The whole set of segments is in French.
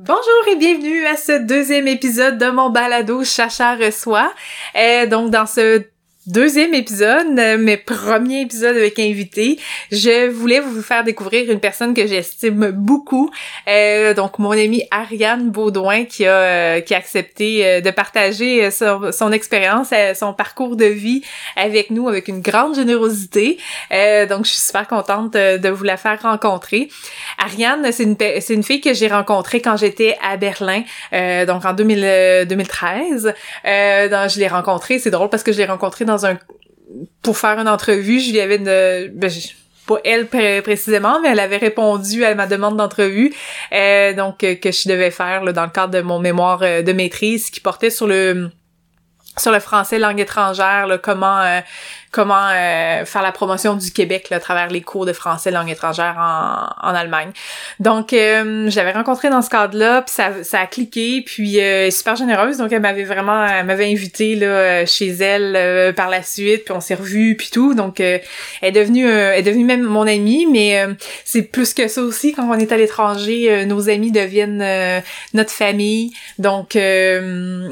Bonjour et bienvenue à ce deuxième épisode de mon balado Chacha reçoit. Euh, donc dans ce deuxième épisode, euh, mes premiers épisodes avec invité, je voulais vous faire découvrir une personne que j'estime beaucoup. Euh, donc mon amie Ariane Baudouin qui a euh, qui a accepté euh, de partager son, son expérience, son parcours de vie avec nous avec une grande générosité. donc je suis super contente de, vous la faire rencontrer. Ariane, c'est une c'est une fille que j'ai rencontrée quand j'étais à Berlin, donc en 2000, 2013. donc je l'ai rencontrée, c'est drôle parce que je l'ai rencontrée dans pour faire une entrevue, je lui avais une ben, pas elle précisément, mais elle avait répondu à ma demande d'entrevue, euh, donc euh, que je devais faire dans le cadre de mon mémoire euh, de maîtrise qui portait sur le sur le français langue étrangère, là, comment comment euh, faire la promotion du Québec là, à travers les cours de français langue étrangère en, en Allemagne. Donc, euh, j'avais rencontré dans ce cadre-là, puis ça, ça a cliqué, puis euh, super généreuse, donc elle m'avait vraiment, elle m'avait invité là chez elle par la suite, puis on s'est revus, puis tout. Donc, elle est devenue, elle est devenue même mon amie, mais c'est plus que ça aussi. Quand on est à l'étranger, nos amis deviennent notre famille. Donc,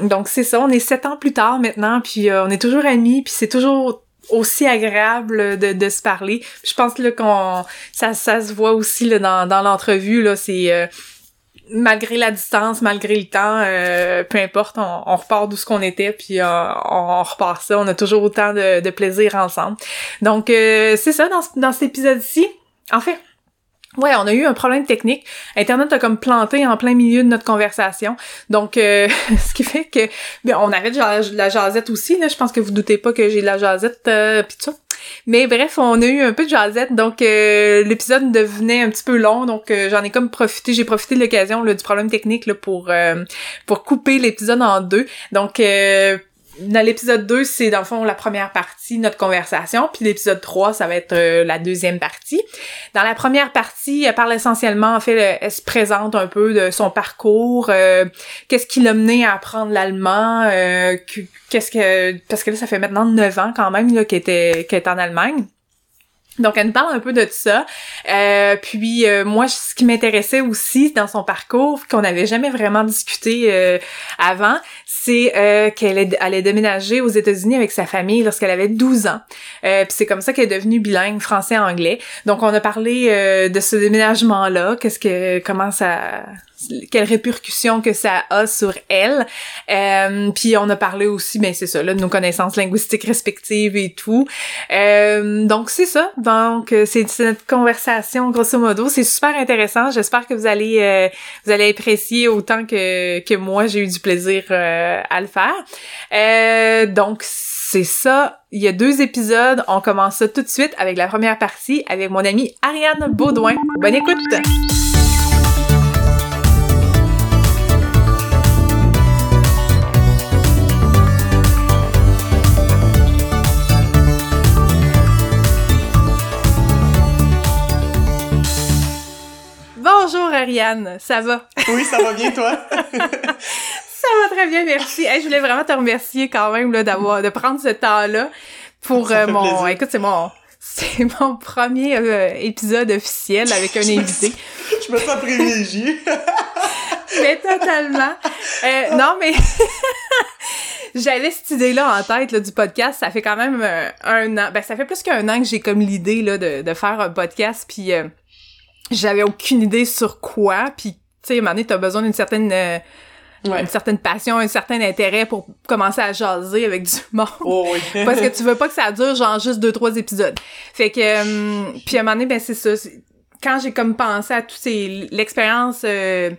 donc c'est ça. On est sept ans plus tard maintenant, puis on est toujours amis, puis c'est toujours aussi agréable de, de se parler. Je pense là qu'on ça, ça se voit aussi là, dans, dans l'entrevue là, c'est euh, malgré la distance, malgré le temps, euh, peu importe, on, on repart d'où ce qu'on était, puis euh, on, on, repart ça. On a toujours autant de, de plaisir ensemble. Donc c'est ça dans, dans cet épisode-ci. En fait, Ouais, on a eu un problème technique. Internet a comme planté en plein milieu de notre conversation. Donc, euh, ce qui fait que bien, on avait de la, jasette aussi. Là. Je pense que vous doutez pas que j'ai de la jasette euh, pis tout ça. Mais bref, on a eu un peu de jasette, donc euh, l'épisode devenait un petit peu long, donc euh, j'en ai comme profité, j'ai profité de l'occasion du problème technique là, pour pour couper l'épisode en deux. Donc dans l'épisode 2, c'est dans le fond la première partie, notre conversation, puis l'épisode 3, ça va être euh, la deuxième partie. Dans la première partie, elle parle essentiellement, en fait, elle se présente un peu de son parcours, euh, qu'est-ce qui l'a mené à apprendre l'allemand, euh, qu'est-ce que... Parce que là, ça fait maintenant 9 ans quand même qu'elle était, qu'elle est en Allemagne. Donc, elle nous parle un peu de ça. Euh, puis, euh, moi, ce qui m'intéressait aussi dans son parcours, qu'on n'avait jamais vraiment discuté euh, avant, c'est qu'elle allait déménager aux États-Unis avec sa famille lorsqu'elle avait 12 ans. puis c'est comme ça qu'elle est devenue bilingue français-anglais. Donc, on a parlé de ce déménagement-là, qu'est-ce que, comment ça, quelle répercussion que ça a sur elle. Euh, puis on a parlé aussi, ben c'est ça, là, de nos connaissances linguistiques respectives et tout. Euh, donc c'est ça. Donc euh, c'est notre conversation grosso modo. C'est super intéressant. J'espère que vous allez euh, vous allez apprécier autant que que moi j'ai eu du plaisir euh, à le faire. donc c'est ça. Il y a deux épisodes. On commence ça tout de suite avec la première partie avec mon amie Ariane Baudouin. Bonne écoute! Ariane, ça va? Oui, ça va bien toi? ça va très bien, merci. je voulais vraiment te remercier quand même là, d'avoir de prendre ce temps-là pour euh, mon. Écoute, c'est mon c'est mon premier euh, épisode officiel avec un invité. je me sens privilégiée. mais totalement. Euh, non, mais j'avais cette idée-là en tête là, du podcast. Ça fait quand même un an. Ben, ça fait plus qu'un an que j'ai comme l'idée là de, de faire un podcast. Puis j'avais aucune idée sur quoi, puis tu sais, à un moment donné, t'as besoin d'une certaine... Euh, une certaine passion, un certain intérêt pour commencer à jaser avec du monde. Oh, oui. Parce que tu veux pas que ça dure genre juste deux, trois épisodes. Fait que, euh, puis à un moment donné, ben c'est ça. Quand j'ai comme pensé à tout ces, l'expérience euh,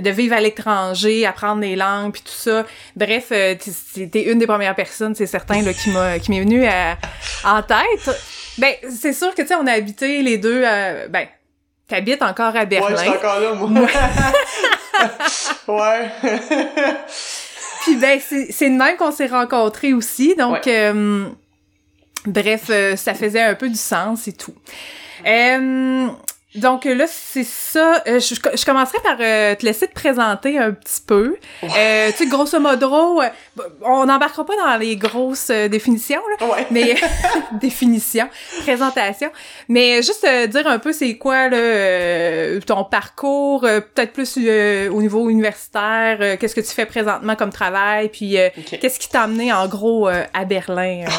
de vivre à l'étranger, apprendre des langues puis tout ça. Bref, c'était une des premières personnes, c'est certain, là, qui m'a, qui m'est venue en tête. Ben, c'est sûr que, tu sais, on a habité les deux, ben, T'habites encore à Berlin. Ouais, je suis encore là, moi. ouais. Puis ben, c'est de même qu'on s'est rencontrés aussi, donc... Euh, bref, euh, ça faisait un peu du sens et tout. Euh, Donc là, c'est ça. Euh, je, je, commencerai par euh, te laisser te présenter un petit peu. Euh, tu sais, grosso modo, euh, on n'embarquera pas dans les grosses définitions, là, Ouais. mais définition, présentation. Mais juste dire un peu c'est quoi là, ton parcours, peut-être plus au niveau universitaire, qu'est-ce que tu fais présentement comme travail, puis qu'est-ce qui t'a amené en gros à Berlin.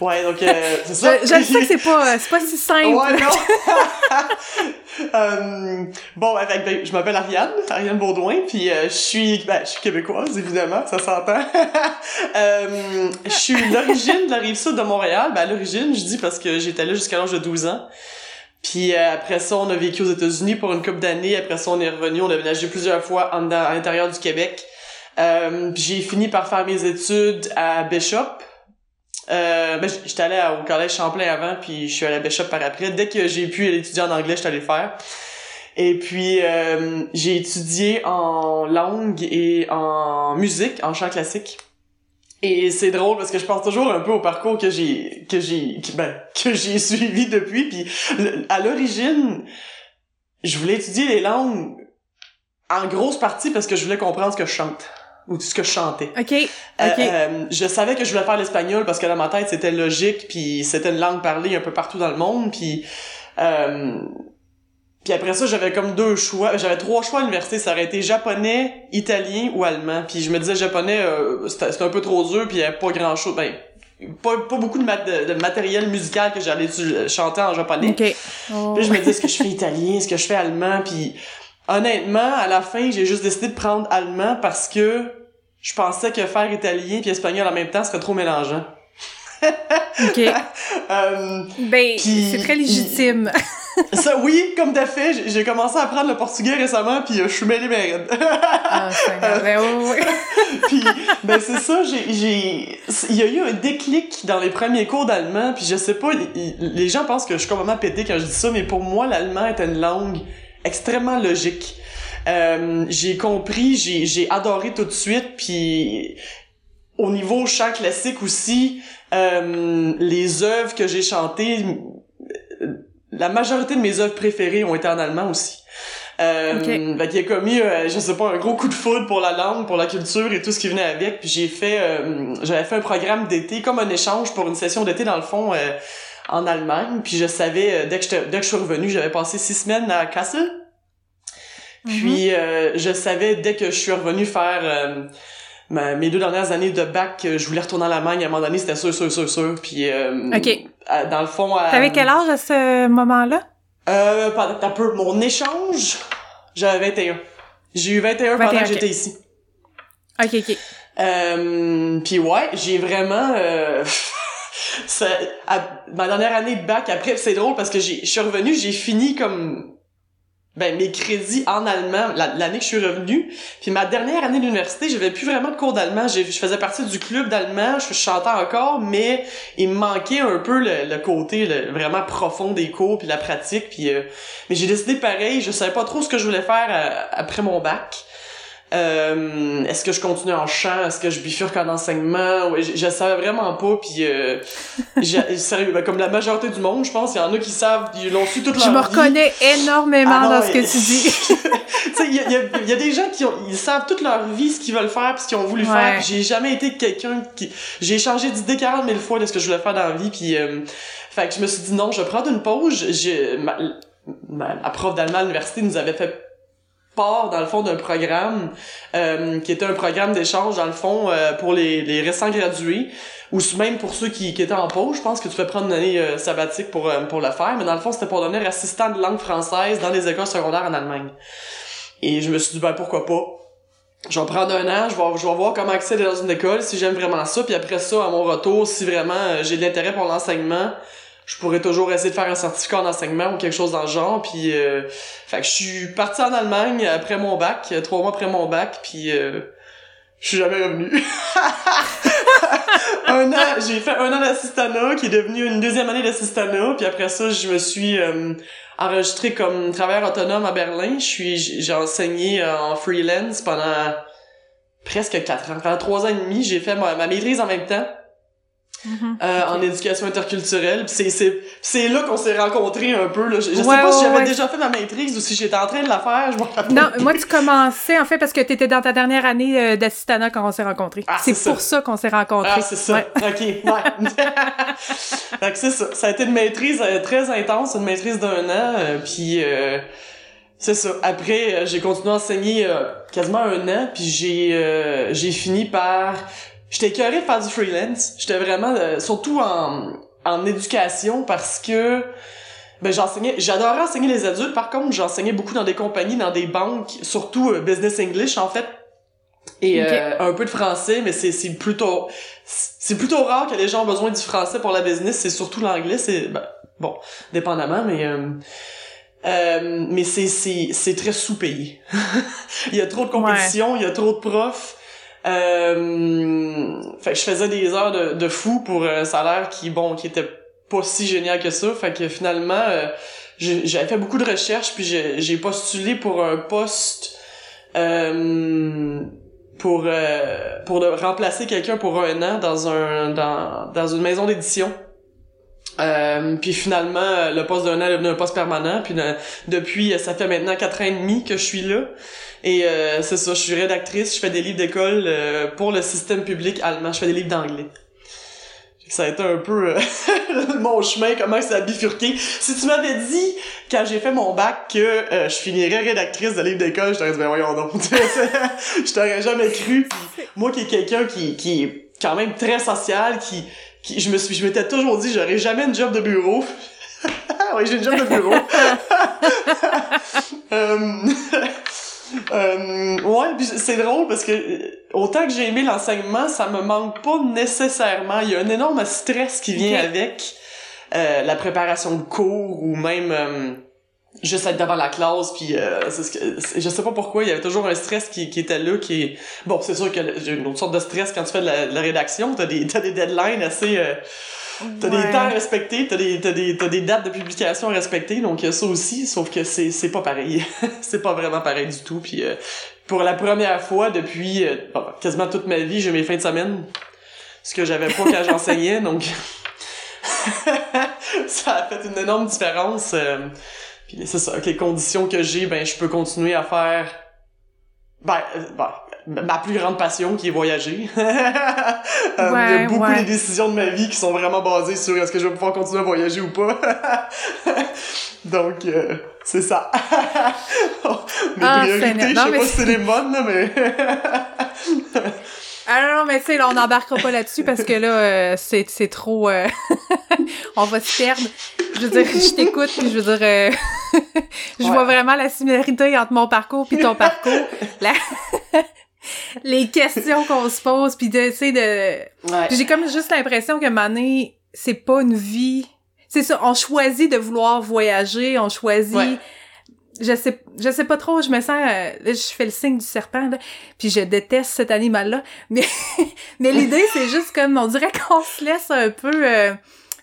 Ouais, donc euh, c'est ça. Je, je sais que c'est pas, c'est pas si simple. Ouais, non. Euh, bon, ben, que, ben, je m'appelle Ariane, Ariane Baudouin, puis euh, je suis, ben, je suis québécoise, évidemment, ça s'entend. euh, je suis l'origine de la rive sud de Montréal. Ben, à l'origine, je dis parce que j'étais là jusqu'à l'âge de 12 ans. Puis euh, après ça, on a vécu aux États-Unis pour une couple d'années. Après ça, on est revenu, on a déménagé plusieurs fois en, à l'intérieur du Québec. Euh, j'ai fini par faire mes études à Bishop. Euh, ben, j'étais allé à- au collège Champlain avant, puis je suis allé à Bishop par après. Dès que j'ai pu étudier en anglais, j'étais allé le faire. Et puis, euh, j'ai étudié en langue et en musique, en chant classique. Et c'est drôle parce que je pense toujours un peu au parcours que j'ai que j'ai ben, que j'ai suivi depuis puis à l'origine je voulais étudier les langues en grosse partie parce que je voulais comprendre ce que je chante ou ce que je chantais. Ok, Euh, ok. euh, je savais que je voulais faire l'espagnol parce que dans ma tête c'était logique puis c'était une langue parlée un peu partout dans le monde puis euh, puis après ça j'avais comme deux choix j'avais trois choix à l'université ça aurait été japonais italien ou allemand puis je me disais japonais euh, c'était un peu trop dur puis il y avait pas grand chose ben pas, pas beaucoup de, mat- de, de matériel musical que j'allais chanter en japonais ok. Oh. puis je me disais, est-ce que je fais italien, est-ce que je fais allemand, puis honnêtement, à la fin, j'ai juste décidé de prendre allemand parce que je pensais que faire italien puis espagnol en même temps serait trop mélangeant. Ok. Euh, Ben, c'est très légitime. ça, oui, comme t'as fait, j'ai- commencé à apprendre le portugais récemment, puis euh, je suis mêlé mes raides. ah, c'est ben, ouais. puis, ben c'est ça, j'ai, il y a eu un déclic dans les premiers cours d'allemand, puis je sais pas, les gens pensent que je suis complètement pété quand je dis ça, mais pour moi, l'allemand est une langue extrêmement logique. Euh, j'ai compris, j'ai, j'ai adoré tout de suite, puis au niveau chant classique aussi, euh, les œuvres que j'ai chantées, la majorité de mes œuvres préférées ont été en allemand aussi. Euh, Ok. fait qu'il y a comme eu, euh, je sais pas, un gros coup de foudre pour la langue, pour la culture et tout ce qui venait avec. Puis j'ai fait, euh, j'avais fait un programme d'été, comme un échange pour une session d'été dans le fond euh, en Allemagne. Puis je savais, dès que, dès que je suis revenu, j'avais passé six semaines à Kassel. Puis euh, je savais dès que je suis revenu faire euh, ma- mes deux dernières années de bac, je voulais retourner en Allemagne. À un moment donné, c'était sûr, sûr, sûr, sûr. Puis euh, Ok. à- dans le fond, à- T'avais quel âge à ce moment-là? euh, pendant un peu mon échange, j'avais 21. J'ai eu 21, pendant 21, que j'étais ici. Ok, ok. Euh, puis ouais, j'ai vraiment euh, ça, à- ma dernière année de bac après c'est drôle parce que j'ai je suis revenu, j'ai fini comme ben mes crédits en allemand la- l'année que je suis revenu. Puis ma dernière année d'université, j'avais plus vraiment de cours d'allemand, je faisais partie du club d'allemand, je chantais encore mais il me manquait un peu le, le côté le- vraiment profond des cours puis la pratique puis euh, mais j'ai décidé pareil, je savais pas trop ce que je voulais faire euh, après mon bac. Euh, est-ce que je continue en chant? Est-ce que je bifurque en enseignement? Ouais, je, je savais vraiment pas puis euh, sérieux ben, comme la majorité du monde je pense il y en a qui savent ils l'ont su toute leur Je vie. me reconnais énormément Ah non, dans ce que tu dis. tu sais il y a, y a- y a des gens qui ont, ils savent toute leur vie ce qu'ils veulent faire puis ce qu'ils ont voulu Ouais. faire j'ai jamais été quelqu'un qui j'ai changé d'idée 40 000 fois de ce que je voulais faire dans la vie puis euh, fait que je me suis dit non je vais prendre une pause. J'ai ma, ma, ma prof d'allemand à l'université nous avait fait dans le fond d'un programme euh, qui était un programme d'échange dans le fond euh, pour les, récents gradués ou même pour ceux qui, étaient en pause. Je pense que tu peux prendre une année euh, sabbatique pour pour le faire mais dans le fond c'était pour devenir assistant de langue française dans les écoles secondaires en Allemagne. Et je me suis dit ben pourquoi pas? Je vais prendre un an, je vais, je vais voir comment accéder dans une école, si j'aime vraiment ça, puis après ça, à mon retour, si vraiment j'ai de l'intérêt pour l'enseignement, je pourrais toujours essayer de faire un certificat en enseignement ou quelque chose dans le genre, puis euh, fait que je suis parti en Allemagne après mon bac, euh, trois mois après mon bac, puis euh, je suis jamais revenu. un an, j'ai fait un an d'assistanat qui est devenu une deuxième année d'assistanat, puis après ça, je me suis euh, enregistré comme travailleur autonome à Berlin. Je suis, j'ai enseigné euh, en freelance pendant presque quatre ans, pendant trois ans et demi. J'ai fait ma, ma maîtrise en même temps. Mhm. Euh, en éducation interculturelle. C'est là qu'on s'est rencontrés un peu là. Je, sais pas si j'avais déjà fait ma maîtrise ou si j'étais en train de la faire. Je non, moi tu commençais en fait parce que tu étais dans ta dernière année euh, d'assistanat quand on s'est rencontrés. Ah, c'est pour ça, qu'on s'est rencontrés. Ah c'est ça. ok. Ouais. c'est ça. Ça a été une maîtrise euh, très intense, une maîtrise d'un an. puis c'est ça. Après, j'ai continué à enseigner quasiment un an, puis j'ai j'ai fini par j'étais curé de faire du freelance. J'étais vraiment, euh, surtout en, en éducation parce que ben j'enseignais, j'adorais enseigner les adultes. Par contre, j'enseignais beaucoup dans des compagnies, dans des banques, surtout euh, business English en fait. Et euh, un peu de français, mais c'est c'est plutôt c'est plutôt rare que les gens ont besoin du français pour la business. C'est surtout l'anglais. C'est ben, bon, dépendamment, mais euh, mais c'est c'est c'est très sous-payé. il y a trop de compétition, il y a trop de profs. Euh, fait que je faisais des heures de, de fou pour un salaire qui, bon, qui était pas si génial que ça. Fait que finalement, euh, j'avais fait beaucoup de recherches, puis j'ai postulé pour un poste euh, pour euh, pour remplacer quelqu'un pour un an dans un dans, dans une maison d'édition. Euh, puis finalement, le poste d'un an est devenu un poste permanent. Puis depuis, ça fait maintenant quatre ans et demi que je suis là. Et euh, c'est ça, je suis rédactrice, je fais des livres d'école euh, pour le système public allemand. Je fais des livres d'anglais. Ça a été un peu euh, mon chemin, comment ça a bifurqué. Si tu m'avais dit, quand j'ai fait mon bac, que je finirais rédactrice de livres d'école, je t'aurais dit, ben voyons donc. je t'aurais jamais cru. moi qui est quelqu'un qui, qui est quand même très social, qui, qui je me suis, je m'étais toujours dit, j'aurais jamais une job de bureau. oui, j'ai une job de bureau. Euh, ouais, c'est drôle parce que euh, autant que j'ai aimé l'enseignement, ça me manque pas nécessairement. Il y a un énorme stress qui vient avec euh, la préparation de cours ou même juste être devant la classe puis euh, ce que, je sais pas pourquoi il y avait toujours un stress qui, qui était là qui est bon c'est sûr y a une autre sorte de stress quand tu fais de la, de la rédaction t'as des t'as des deadlines assez T'as des temps à respecter, t'as des, t'as des, t'as des dates de publication à respecter, donc ça aussi, sauf que c'est, c'est pas pareil. c'est pas vraiment pareil du tout. Puis euh, pour la première fois depuis euh, quasiment toute ma vie, j'ai mes fins de semaine. Ce que j'avais pas quand j'enseignais, donc ça a fait une énorme différence. Puis c'est ça, avec les conditions que j'ai, ben je peux continuer à faire ben, ben ma plus grande passion qui est voyager. Euh, il y a beaucoup de décisions de ma vie qui sont vraiment basées sur est-ce que je vais pouvoir continuer à voyager ou pas. Donc, euh, c'est ça. Mes ah, priorités, je sais pas si c'est les bonnes, là, mais... Ah non, mais tu sais, là, on n'embarquera pas là-dessus parce que là, euh, c'est, c'est trop... on va se perdre. Je veux dire, je t'écoute, puis je veux dire... je vois vraiment la similarité entre mon parcours puis ton parcours. La les questions qu'on se pose puis de tu sais de j'ai comme juste l'impression que mané c'est pas une vie c'est ça on choisit de vouloir voyager on choisit je sais je sais pas trop je me sens euh, là, je fais le signe du serpent là, puis je déteste cet animal là mais mais l'idée c'est juste comme on dirait qu'on se laisse un peu euh,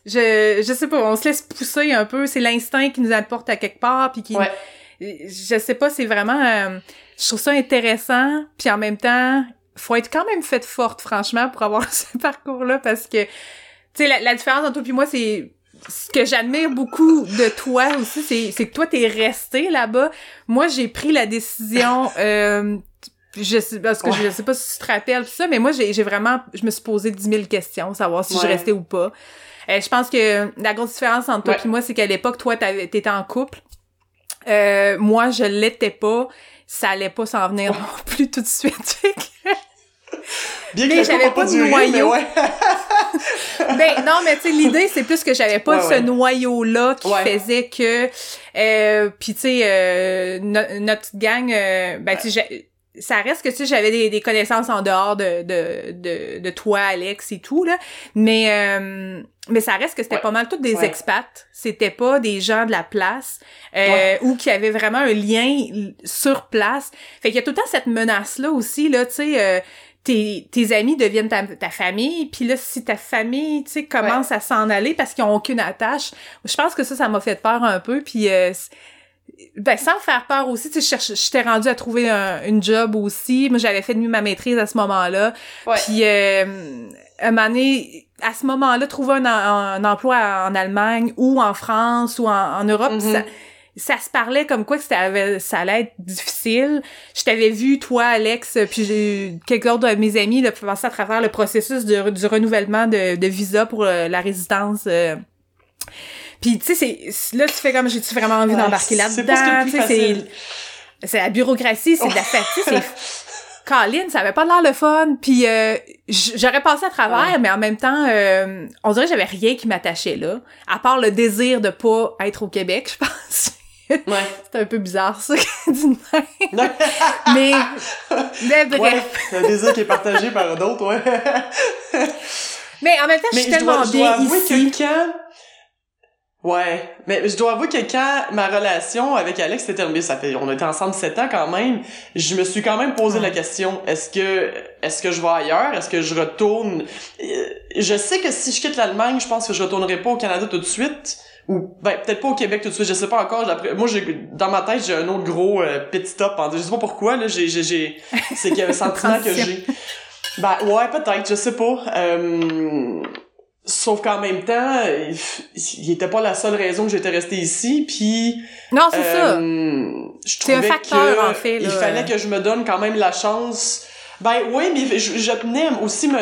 je je sais pas on se laisse pousser un peu c'est l'instinct qui nous apporte à quelque part puis qui je sais pas c'est vraiment euh, je trouve ça intéressant, puis en même temps, faut être quand même faite forte, franchement, pour avoir ce parcours-là, parce que, tu sais, la, différence entre toi et moi, c'est ce que j'admire beaucoup de toi aussi, c'est, c'est que toi, t'es resté là-bas. Moi, j'ai pris la décision, euh, je sais, parce que je sais pas si tu te rappelles tout ça, mais moi, j'ai, j'ai vraiment, je me suis posé 10 000 questions, savoir si je restais ou pas. Euh, je pense que la grosse différence entre toi et moi, c'est qu'à l'époque, toi, t'étais en couple. Euh, moi, je l'étais pas ça allait pas s'en venir non plus tout de suite. Bien mais j'avais pas, de noyau. ben non, mais tu sais l'idée c'est plus que j'avais pas ce noyau là qui faisait que euh, puis tu sais euh, notre gang euh, ben tu sais ça reste que tu sais j'avais des, des, connaissances en dehors de, de, de, de toi Alex et tout là. Mais euh, mais ça reste que c'était pas mal tous des expats. C'était pas des gens de la place euh, ou qui avaient vraiment un lien sur place. Fait qu'il y a tout le temps cette menace là aussi là tu sais euh, tes, tes amis deviennent ta, ta famille, puis là, si ta famille, tu sais, commence à s'en aller parce qu'ils ont aucune attache, je pense que ça, ça m'a fait peur un peu, puis euh, ben sans faire peur aussi tu sais j'étais rendue à trouver un, une job aussi. Moi j'avais fait de ma maîtrise à ce moment-là. Puis euh, un moment donné à ce moment-là, trouver un, un, emploi en Allemagne ou en France ou en, Europe, Mhm. ça, ça se parlait comme quoi que c'était, ça allait être difficile. Je t'avais vu, toi, Alex, puis j'ai quelques autres de mes amis là, passer à travers le processus de- du renouvellement de, de visa pour euh, la résidence. euh. Puis, tu sais, c'est là, tu fais comme, j'ai-tu vraiment envie Ouais, d'embarquer là-dedans? de c'est la bureaucratie, c'est de la fatigue, c'est Colin, ça avait pas l'air le fun. Puis euh, j'aurais passé à travers, Ouais. mais en même temps, euh, on dirait que j'avais rien qui m'attachait là, à part le désir de pas être au Québec, je pense. Ouais. C'est un peu bizarre ça, d'une main. Non. Mais, mais bref. Ouais, c'est un désir qui est partagé par d'autres, ouais. Mais en même temps, je suis tellement dois, je dois bien avouer ici. que quand... Ouais, mais je dois avouer que quand ma relation avec Alex s'est terminée, ça fait, on été ensemble sept ans quand même, je me suis quand même posé la question, est-ce que, est-ce que je vais ailleurs? Est-ce que je retourne? Euh, Je sais que si je quitte l'Allemagne, je pense que je retournerai pas au Canada tout de suite. Ou, ben, peut-être pas au Québec tout de suite, je sais pas encore. Moi, j'ai, dans ma tête, j'ai un autre gros euh, pit stop. En, je sais pas pourquoi, là, j'ai, j'ai, j'ai, c'est qu'il y a un sentiment que j'ai. Ben, ouais, peut-être, je sais pas. Euh, Sauf qu'en même temps, il, il était pas la seule raison que j'étais resté ici, puis Non, c'est ça. euh, je C'est un trouvais facteur, que en fait, il fallait que je me donne quand même la chance. Ben oui, mais je, je tenais aussi me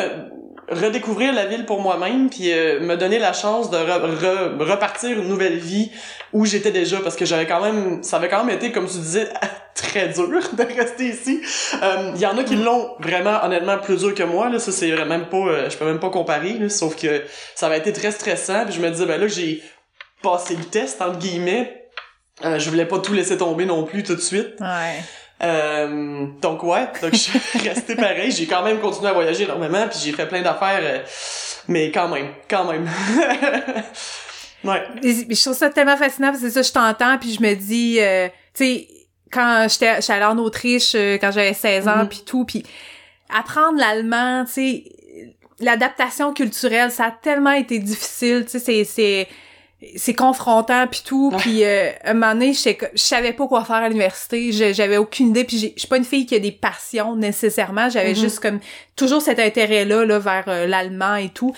redécouvrir la ville pour moi-même, puis euh, me donner la chance de re- re- repartir une nouvelle vie où j'étais déjà, parce que j'avais quand même, ça avait quand même été, comme tu disais, très dur de rester ici. Euh, Il y en a qui l'ont vraiment, honnêtement, plus dur que moi. Là, ça c'est vraiment pas, euh, je peux même pas comparer. Là, sauf que ça avait été très stressant. Puis je me disais, ben là, j'ai passé le test entre guillemets. Euh, je voulais pas tout laisser tomber non plus tout de suite. Euh, donc ouais, donc je suis resté pareil. J'ai quand même continué à voyager énormément, puis j'ai fait plein d'affaires, euh, mais quand même, quand même. ouais. Je trouve ça tellement fascinant parce que c'est ça, je t'entends puis je me dis, euh, tu sais, quand j'étais j'étais allée en Autriche euh, quand j'avais 16 ans Mhm. puis tout, puis apprendre l'allemand, tu sais, l'adaptation culturelle, ça a tellement été difficile, tu sais, c'est c'est confrontant puis tout, puis euh, un moment donné, je savais pas quoi faire à l'université, Je- j'avais aucune idée, puis j'ai- je suis pas une fille qui a des passions nécessairement, j'avais Mhm. juste comme toujours cet intérêt là là vers euh, l'allemand et tout.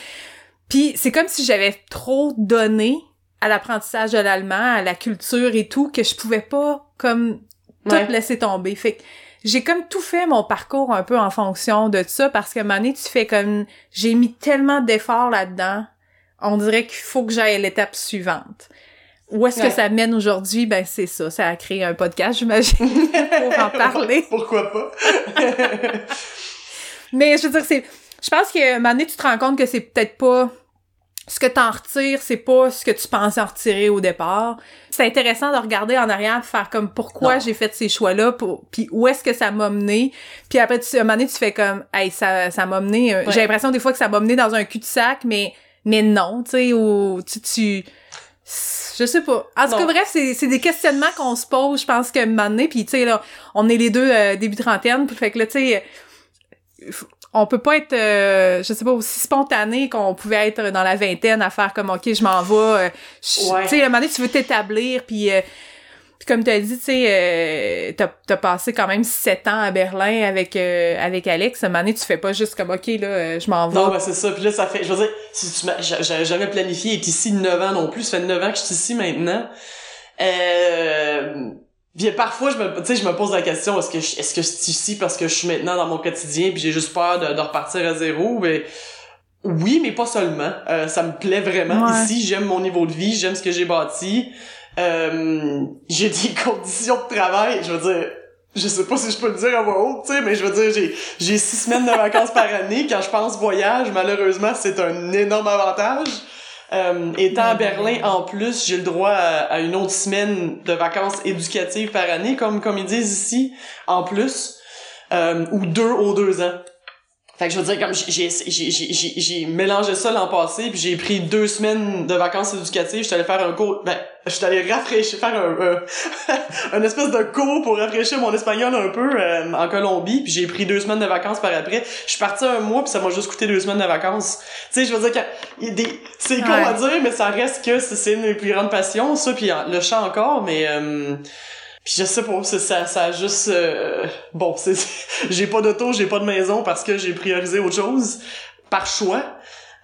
Puis c'est comme si j'avais trop donné à l'apprentissage de l'allemand, à la culture et tout, que je pouvais pas comme tout Ouais. laisser tomber. Fait que j'ai comme tout fait mon parcours un peu en fonction de ça parce que un moment donné, tu fais comme j'ai mis tellement d'efforts là-dedans, on dirait qu'il faut que j'aille à l'étape suivante. Où est-ce Ouais. que ça mène aujourd'hui? Ben c'est ça, ça a créé un podcast, j'imagine, pour en parler. Pourquoi pas? Mais je veux dire, c'est. Je pense qu'à un moment donné, tu te rends compte que c'est peut-être pas. Ce que t'en retires, c'est pas ce que tu pensais en retirer au départ. C'est intéressant de regarder en arrière, faire comme pourquoi j'ai fait ces choix-là, pour, puis où est-ce que ça m'a mené. Puis après, tu, à un moment donné, tu fais comme, hey, ça, ça m'a mené. euh, Ouais. J'ai l'impression des fois que ça m'a mené dans un cul-de-sac, mais, mais non, tu sais, ou tu, tu, je sais pas. En tout cas, bref, c'est, c'est des questionnements qu'on se pose, je pense que donné, puis tu sais, là, on est les deux euh, début trentaine, puis fait que là, tu sais, on peut pas être, euh, je sais pas, aussi spontané qu'on pouvait être dans la vingtaine à faire comme, OK, je m'en vais. euh, Ouais. Tu sais, à un moment donné, tu veux t'établir, puis... puis comme tu as dit, tu sais, euh, t'as, t'as passé quand même sept ans à Berlin avec euh, avec Alex. À un moment donné, tu fais pas juste comme, OK, là, euh, je m'en vais. Non, ben c'est ça. Puis là, ça fait, je veux dire, si tu j'avais jamais planifié être ici 9 ans non plus. Ça fait 9 ans que je suis ici maintenant. Euh, puis parfois, je me, tu sais, je me pose la question, est-ce que je, est-ce que je suis ici parce que je suis maintenant dans mon quotidien puis j'ai juste peur de, de repartir à zéro? Mais, oui, mais pas seulement. Euh, ça me plaît vraiment Ouais. ici. J'aime mon niveau de vie. J'aime ce que j'ai bâti. Euh, j'ai des conditions de travail. Je veux dire, je sais pas si je peux le dire à voix haute, tu sais, mais je veux dire, j'ai, j'ai six semaines de vacances par année. Quand je pense voyage, malheureusement, c'est un énorme avantage. Euh, étant à Berlin, en plus, j'ai le droit à, à une autre semaine de vacances éducatives par année, comme, comme ils disent ici, en plus, euh, ou deux aux deux ans. Fait que je veux dire, comme j'ai, j'ai, j'ai, j'ai, j'ai mélangé ça l'an passé, puis j'ai pris deux semaines de vacances éducatives, j'étais allé faire un cours, ben, j'étais allé rafraîchir, faire un, un, un espèce de cours pour rafraîchir mon espagnol un peu euh, en Colombie, puis j'ai pris deux semaines de vacances par après. Je suis parti un mois, puis ça m'a juste coûté deux semaines de vacances. Tu sais, je veux dire, des, c'est con Ouais. à dire, mais ça reste que c'est, une de mes plus grandes passions, ça, puis le chant encore, mais... Euh, puis je sais pas, c'est- ça, ça a juste... euh, bon, c'est j'ai pas d'auto, j'ai pas de maison parce que j'ai priorisé autre chose, par choix.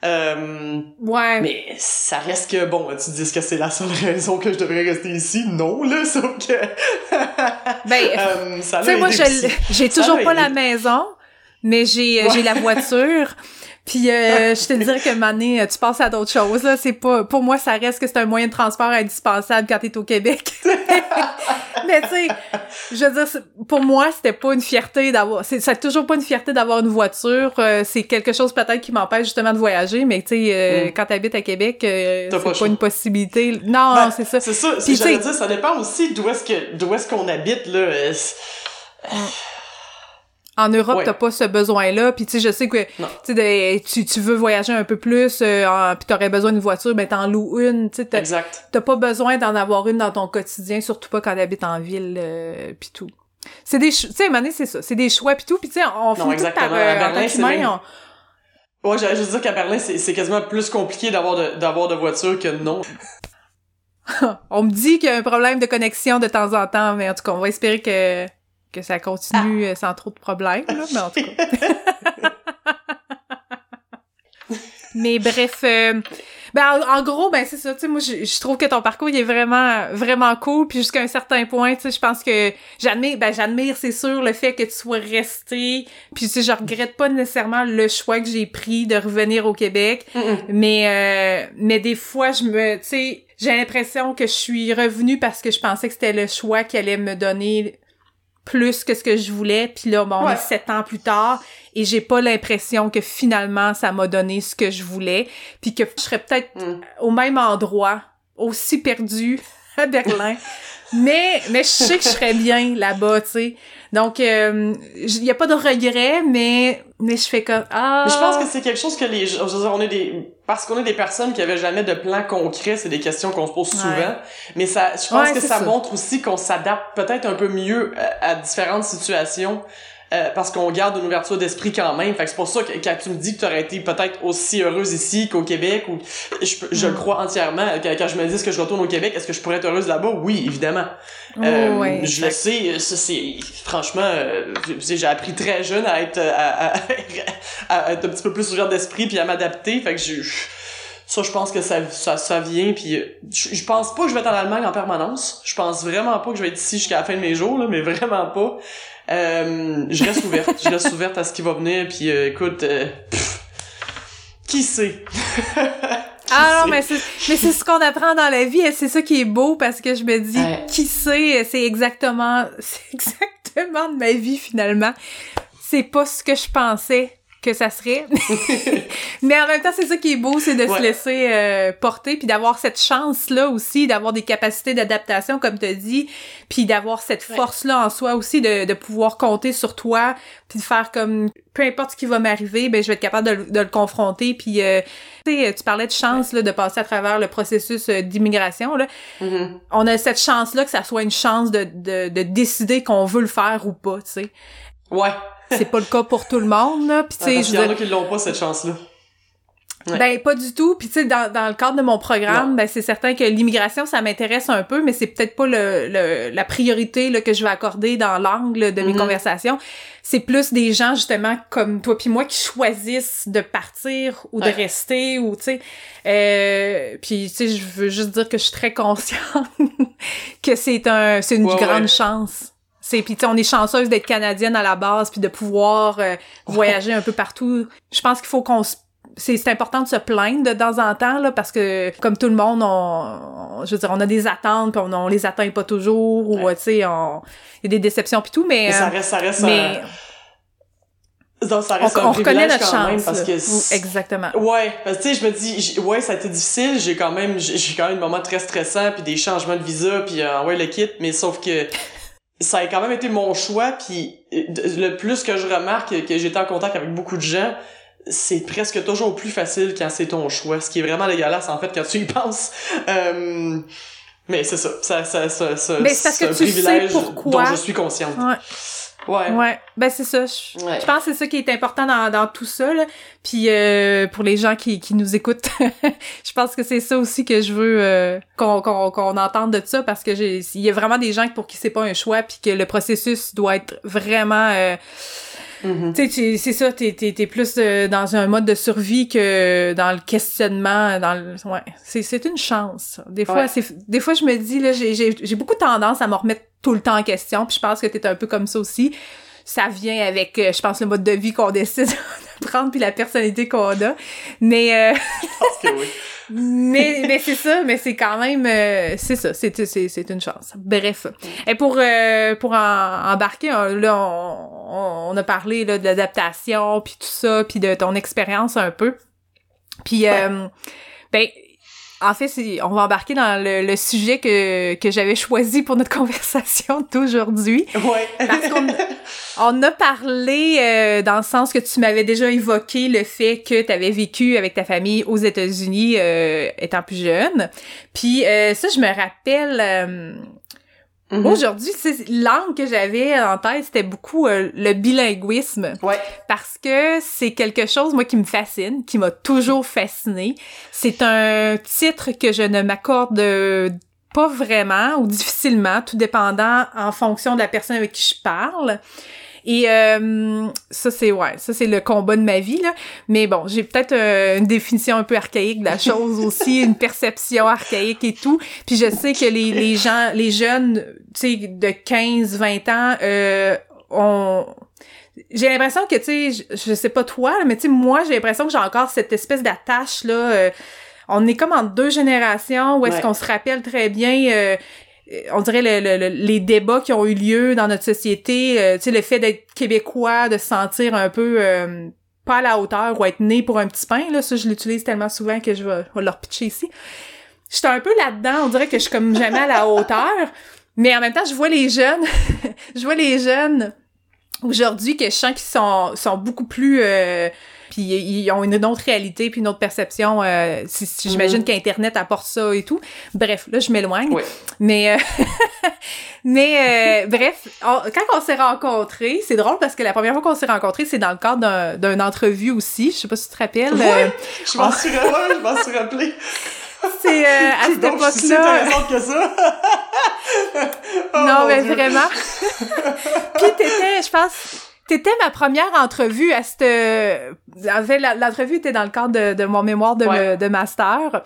Euh, ouais. Mais ça reste que, bon, tu dis que c'est la seule raison que je devrais rester ici? Non, là, sauf que... ben, euh, ça tu sais, moi, j'ai toujours pas la maison, mais j'ai j'ai la voiture. Puis euh, je te dirais que Mané, tu passes à d'autres choses là, c'est pas pour moi ça reste que c'est un moyen de transport indispensable quand t'es au Québec. mais tu sais, je veux dire pour moi, c'était pas une fierté d'avoir c'est c'est toujours pas une fierté d'avoir une voiture, euh, c'est quelque chose peut-être qui m'empêche justement de voyager, mais tu sais euh, mm. quand t'habites à Québec, c'est pas, une possibilité. Non, ben, c'est ça. C'est ça, j'allais dire ça dépend aussi d'où est-ce que d'où est-ce qu'on habite là. En Europe, t'as pas ce besoin-là. Puis tu sais, je sais que tu, tu veux voyager un peu plus, euh, puis t'aurais besoin d'une voiture, ben t'en loues une. Tu. T'as pas besoin d'en avoir une dans ton quotidien, surtout pas quand t'habites en ville, euh, puis tout. C'est des, tu sais, Mané, c'est ça, c'est des choix puis tout. Puis tu sais, on finit tout par euh, Berlin, en Ouais, j'allais juste dire qu'à Berlin, c'est quasiment plus compliqué d'avoir de, d'avoir de voiture que non. on me dit qu'il y a un problème de connexion de temps en temps, mais en tout cas, on va espérer que que ça continue ah. euh, sans trop de problèmes, là, mais en tout cas. mais bref, euh, ben en, gros, ben c'est ça, tu sais, moi je, trouve que ton parcours il est vraiment vraiment cool, puis jusqu'à un certain point, tu sais, je pense que j'admire, ben j'admire, c'est sûr, le fait que tu sois resté, puis tu sais, je regrette pas nécessairement le choix que j'ai pris de revenir au Québec, mais euh, mais des fois je me, tu sais, j'ai l'impression que je suis revenue parce que je pensais que c'était le choix qui allait me donner plus que ce que je voulais puis là bon, on est sept ans plus tard et j'ai pas l'impression que finalement ça m'a donné ce que je voulais puis que je serais peut-être mm. au même endroit aussi perdu à Berlin mais mais je sais que je serais bien là-bas tu sais donc il euh, y a pas de regret mais mais je fais comme ah mais je pense que c'est quelque chose que les je veux dire, on est des parce qu'on est des personnes qui avaient jamais de plan concret, c'est des questions qu'on se pose souvent. Mais ça, je pense que ça, montre aussi qu'on s'adapte peut-être un peu mieux à, différentes situations. Euh, parce qu'on garde une ouverture d'esprit quand même. Fait que c'est pour ça que quand tu me dis que tu aurais été peut-être aussi heureuse ici qu'au Québec, ou je, je le mm. crois entièrement. Quand, je me dis que je retourne au Québec, est-ce que je pourrais être heureuse là-bas? Oui, évidemment. euh, je le sais, ça c'est franchement, euh, j'ai appris très jeune à être à, à, être un petit peu plus ouvert d'esprit puis à m'adapter. Fait que je ça je pense que ça ça, ça vient puis je, je, pense pas que je vais être en Allemagne en permanence je pense vraiment pas que je vais être ici jusqu'à la fin de mes jours là mais vraiment pas euh, je reste ouverte. je reste ouverte à ce qui va venir. Puis euh, écoute, euh, qui sait? ah non, mais c'est, mais c'est ce qu'on apprend dans la vie et c'est ça qui est beau parce que je me dis, qui sait, c'est exactement, c'est exactement de ma vie finalement. C'est pas ce que je pensais que ça serait. mais en même temps, c'est ça qui est beau, c'est de se laisser euh, porter, puis d'avoir cette chance-là aussi, d'avoir des capacités d'adaptation, comme tu dit, puis d'avoir cette force-là en soi aussi, de, de pouvoir compter sur toi, puis de faire comme, peu importe ce qui va m'arriver, ben je vais être capable de, de le confronter, puis euh, tu sais, tu parlais de chance, là, de passer à travers le processus euh, d'immigration, là. Mm-hmm. On a cette chance-là que ça soit une chance de, de, de décider qu'on veut le faire ou pas, tu sais. Ouais, c'est pas le cas pour tout le monde, là. Puis, tu sais, ah, il y en a qui l'ont pas, cette chance-là. Ben pas du tout. Puis tu sais dans, dans le cadre de mon programme, ben c'est certain que l'immigration ça m'intéresse un peu, mais c'est peut-être pas le, le, la priorité là, que je vais accorder dans l'angle de mes mm-hmm. conversations. C'est plus des gens justement comme toi puis moi qui choisissent de partir ou de rester ou tu sais. Euh, puis tu sais je veux juste dire que je suis très consciente que c'est un c'est une grande chance c'est puis on est chanceuse d'être canadienne à la base puis de pouvoir euh, voyager un peu partout. Je pense qu'il faut qu'on c'est important de se plaindre de temps en temps là parce que comme tout le monde on, je veux dire on a des attentes puis on, on les atteint pas toujours ou tu sais on il y a des déceptions puis tout mais, ça reste ça reste mais, donc, ça reste on, un reconnaît notre chance, même parce que exactement. Ouais, parce que tu sais je me dis ouais, ça a été difficile, j'ai quand même j'ai quand même des moments très stressants puis des changements de visa puis euh, ouais le kit mais sauf que ça a quand même été mon choix puis euh, le plus que je remarque que j'étais en contact avec beaucoup de gens c'est presque toujours plus facile quand c'est ton choix ce qui est vraiment dégueulasse en fait quand tu y penses. Euh, mais c'est ça ça ça ça, ça mais c'est parce que tu sais pourquoi. dont je suis consciente. Ouais. Ouais. Ouais. Ben c'est ça. Je, pense que c'est ça qui est important dans, dans tout ça. Là. Puis euh, pour les gens qui, qui nous écoutent, je pense que c'est ça aussi que je veux euh, qu'on qu'on qu'on entende de ça parce que j'ai il y a vraiment des gens pour qui c'est pas un choix puis que le processus doit être vraiment euh, Tu sais, c'est ça, t'es, t'es, t'es plus euh, dans un mode de survie que dans le questionnement, dans le, ouais, c'est, c'est une chance. Des fois, Ouais. c'est, des fois, je me dis, là, j'ai, j'ai, j'ai beaucoup tendance à me remettre tout le temps en question, puis je pense que t'es un peu comme ça aussi. Ça vient avec, euh, je pense, le mode de vie qu'on décide de prendre, puis la personnalité qu'on a. Mais, euh, Je pense que oui. mais, mais c'est ça, mais c'est quand même, euh, c'est ça, c'est, c'est, c'est une chance. Bref. Et pour, euh, pour en- embarquer, là, on, on- on a parlé là, de l'adaptation, puis tout ça, puis de ton expérience un peu. Puis, euh, ben, en fait, on va embarquer dans le, le sujet que, que j'avais choisi pour notre conversation d'aujourd'hui. Ouais. Parce qu'on on a parlé euh, dans le sens que tu m'avais déjà évoqué le fait que tu avais vécu avec ta famille aux États-Unis euh, étant plus jeune. Puis euh, ça, je me rappelle euh, Mhm. aujourd'hui, c'est langue que j'avais en tête, c'était beaucoup euh, le bilinguisme Ouais. parce que c'est quelque chose moi qui me fascine, qui m'a toujours fasciné. C'est un titre que je ne m'accorde euh, pas vraiment ou difficilement, tout dépendant en fonction de la personne avec qui je parle. Et euh, ça c'est ouais, ça c'est le combat de ma vie là. Mais bon, j'ai peut-être euh, une définition un peu archaïque de la chose aussi, une perception archaïque et tout. Puis je sais que les, les gens, les jeunes, tu sais, de 15, 20 ans, euh, ont j'ai l'impression que, tu sais, je, je sais pas toi, mais tu sais, moi, j'ai l'impression que j'ai encore cette espèce d'attache, là. euh, on est comme en deux générations où est-ce Ouais. qu'on se rappelle très bien, euh, on dirait le- le- le- les débats qui ont eu lieu dans notre société, euh, tu sais, le fait d'être québécois, de se sentir un peu euh, pas à la hauteur ou être né pour un petit pain, là, ça, je l'utilise tellement souvent que je vais, je vais leur pitcher ici. J'étais un peu là-dedans, on dirait que je suis comme jamais à la hauteur, mais en même temps, je vois les jeunes, je vois les jeunes aujourd'hui que je sens qu'ils sont, sont beaucoup plus... euh, puis ils ont une autre réalité puis une autre perception. euh, si, si J'imagine Mhm. qu'Internet apporte ça et tout. Bref, là, je m'éloigne. Oui. Mais, euh, mais euh, bref, on- quand on s'est rencontrés, c'est drôle parce que la première fois qu'on s'est rencontrés, c'est dans le cadre d'un- d'une entrevue aussi. Je sais pas si tu te rappelles. Euh, Je m'en suis, suis rappelé. c'est euh, à cette époque-là. que ça. Oh, non, mon mais Dieu. vraiment. Puis t'étais, je pense, t'étais ma première entrevue à cette... En fait, la- l'entrevue était dans le cadre de, de mon mémoire de, Ouais. de master.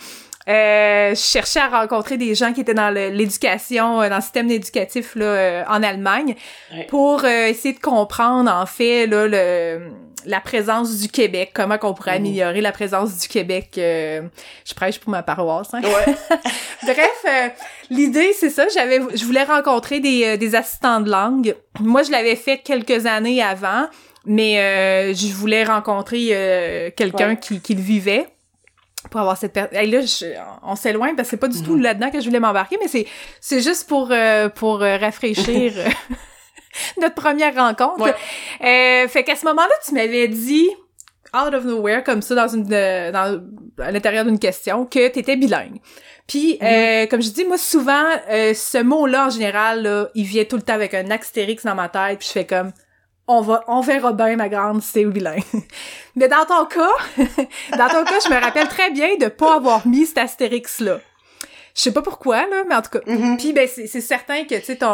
Euh, je cherchais à rencontrer des gens qui étaient dans l'éducation, euh, dans le système éducatif là, euh, en Allemagne, Ouais. pour euh, essayer de comprendre en fait là, le, la présence du Québec, comment qu'on pourrait Mhm. améliorer la présence du Québec. euh, je prêche pour ma paroisse. Hein. Ouais. Bref, euh, l'idée, c'est ça. J'avais, je voulais rencontrer des, euh, des assistants de langue. Moi, je l'avais fait quelques années avant, mais euh, je voulais rencontrer euh, quelqu'un Ouais. qui, qui le vivait pour avoir cette per- Hey, là je- on s'éloigne parce que c'est pas du tout Mhm. là-dedans que je voulais m'embarquer mais c'est c'est juste pour euh, pour euh, rafraîchir notre première rencontre. Ouais. euh, fait qu'à ce moment-là tu m'avais dit out of nowhere comme ça dans une dans à l'intérieur d'une question que t'étais bilingue. Puis euh, comme je dis moi souvent euh, ce mot-là en général là, il vient tout le temps avec un astérix dans ma tête puis je fais comme on va on verra bien ma grande c'est bilingue. Mais dans ton cas dans ton cas je me rappelle très bien de pas avoir mis cet astérix là je sais pas pourquoi là mais en tout cas Mhm. puis ben c'est certain que tu sais ton